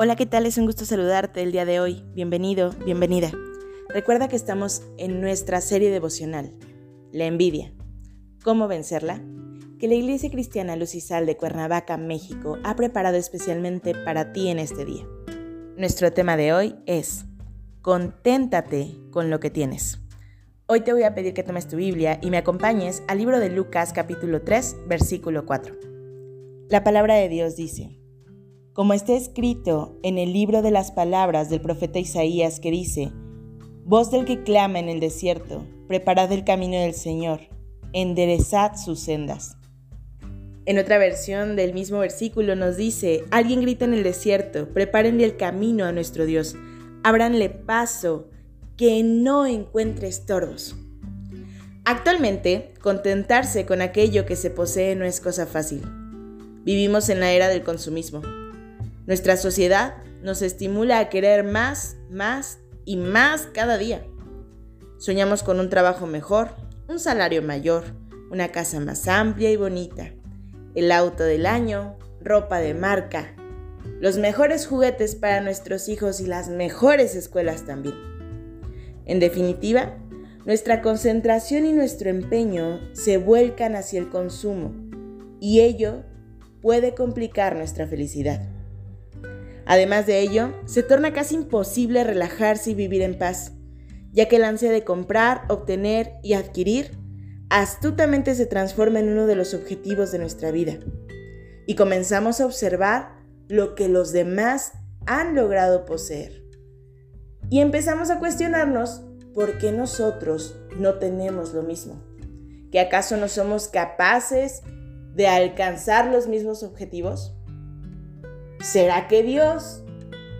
Hola, ¿qué tal? Es un gusto saludarte el día de hoy. Bienvenido, bienvenida. Recuerda que estamos en nuestra serie devocional, La envidia. ¿Cómo vencerla? Que la Iglesia Cristiana Lucisal de Cuernavaca, México, ha preparado especialmente para ti en este día. Nuestro tema de hoy es Conténtate con lo que tienes. Hoy te voy a pedir que tomes tu Biblia y me acompañes al libro de Lucas capítulo 3, versículo 4. La palabra de Dios dice, como está escrito en el libro de las palabras del profeta Isaías que dice, Voz del que clama en el desierto, preparad el camino del Señor, enderezad sus sendas. En otra versión del mismo versículo nos dice, alguien grita en el desierto, prepárenle el camino a nuestro Dios, ábranle paso, que no encuentre estorbos. Actualmente, contentarse con aquello que se posee no es cosa fácil. Vivimos en la era del consumismo nuestra sociedad nos estimula a querer más, más y más cada día. Soñamos con un trabajo mejor, un salario mayor, una casa más amplia y bonita, el auto del año, ropa de marca, los mejores juguetes para nuestros hijos y las mejores escuelas también. En definitiva, nuestra concentración y nuestro empeño se vuelcan hacia el consumo y ello puede complicar nuestra felicidad. Además de ello, se torna casi imposible relajarse y vivir en paz, ya que el ansia de comprar, obtener y adquirir astutamente se transforma en uno de los objetivos de nuestra vida. Y comenzamos a observar lo que los demás han logrado poseer. Y empezamos a cuestionarnos por qué nosotros no tenemos lo mismo. ¿Que acaso no somos capaces de alcanzar los mismos objetivos? ¿Será que Dios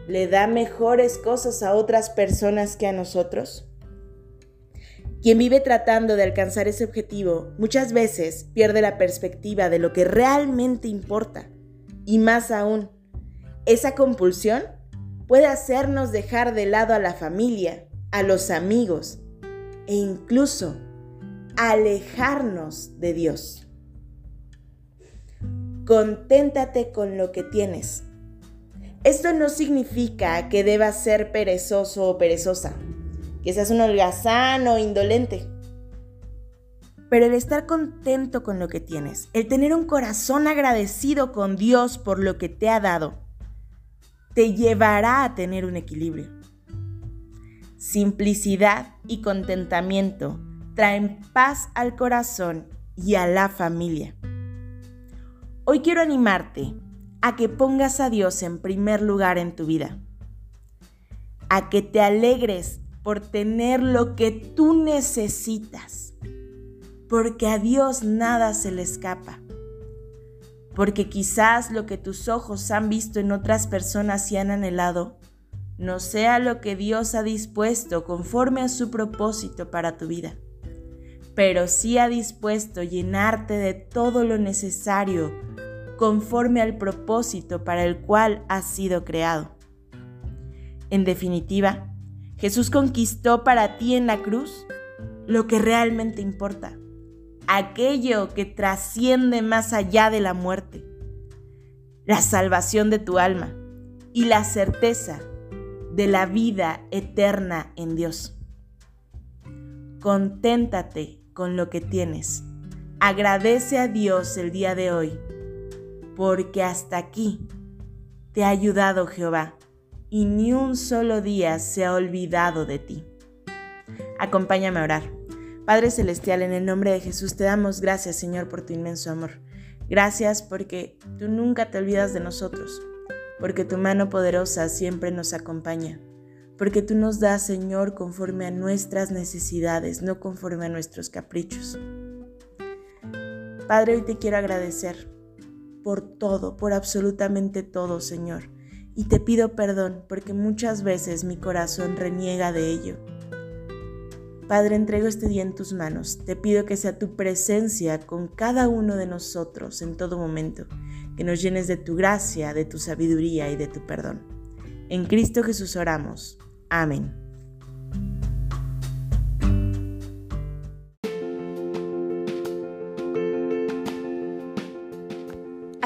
le da mejores cosas a otras personas que a nosotros? Quien vive tratando de alcanzar ese objetivo muchas veces pierde la perspectiva de lo que realmente importa. Y más aún, esa compulsión puede hacernos dejar de lado a la familia, a los amigos e incluso alejarnos de Dios. Conténtate con lo que tienes. Esto no significa que debas ser perezoso o perezosa, que seas un holgazán o indolente. Pero el estar contento con lo que tienes, el tener un corazón agradecido con Dios por lo que te ha dado, te llevará a tener un equilibrio. Simplicidad y contentamiento traen paz al corazón y a la familia. Hoy quiero animarte a que pongas a Dios en primer lugar en tu vida, a que te alegres por tener lo que tú necesitas, porque a Dios nada se le escapa, porque quizás lo que tus ojos han visto en otras personas y han anhelado, no sea lo que Dios ha dispuesto conforme a su propósito para tu vida, pero sí ha dispuesto llenarte de todo lo necesario conforme al propósito para el cual has sido creado. En definitiva, Jesús conquistó para ti en la cruz lo que realmente importa, aquello que trasciende más allá de la muerte, la salvación de tu alma y la certeza de la vida eterna en Dios. Conténtate con lo que tienes. Agradece a Dios el día de hoy porque hasta aquí te ha ayudado Jehová, y ni un solo día se ha olvidado de ti. Acompáñame a orar. Padre Celestial, en el nombre de Jesús te damos gracias, Señor, por tu inmenso amor. Gracias porque tú nunca te olvidas de nosotros, porque tu mano poderosa siempre nos acompaña, porque tú nos das, Señor, conforme a nuestras necesidades, no conforme a nuestros caprichos. Padre, hoy te quiero agradecer por todo, por absolutamente todo, Señor. y te pido perdón porque muchas veces mi corazón reniega de ello. Padre, entrego este día en tus manos. Te pido que sea tu presencia con cada uno de nosotros en todo momento, que nos llenes de tu gracia, de tu sabiduría y de tu perdón. En Cristo Jesús oramos. Amén.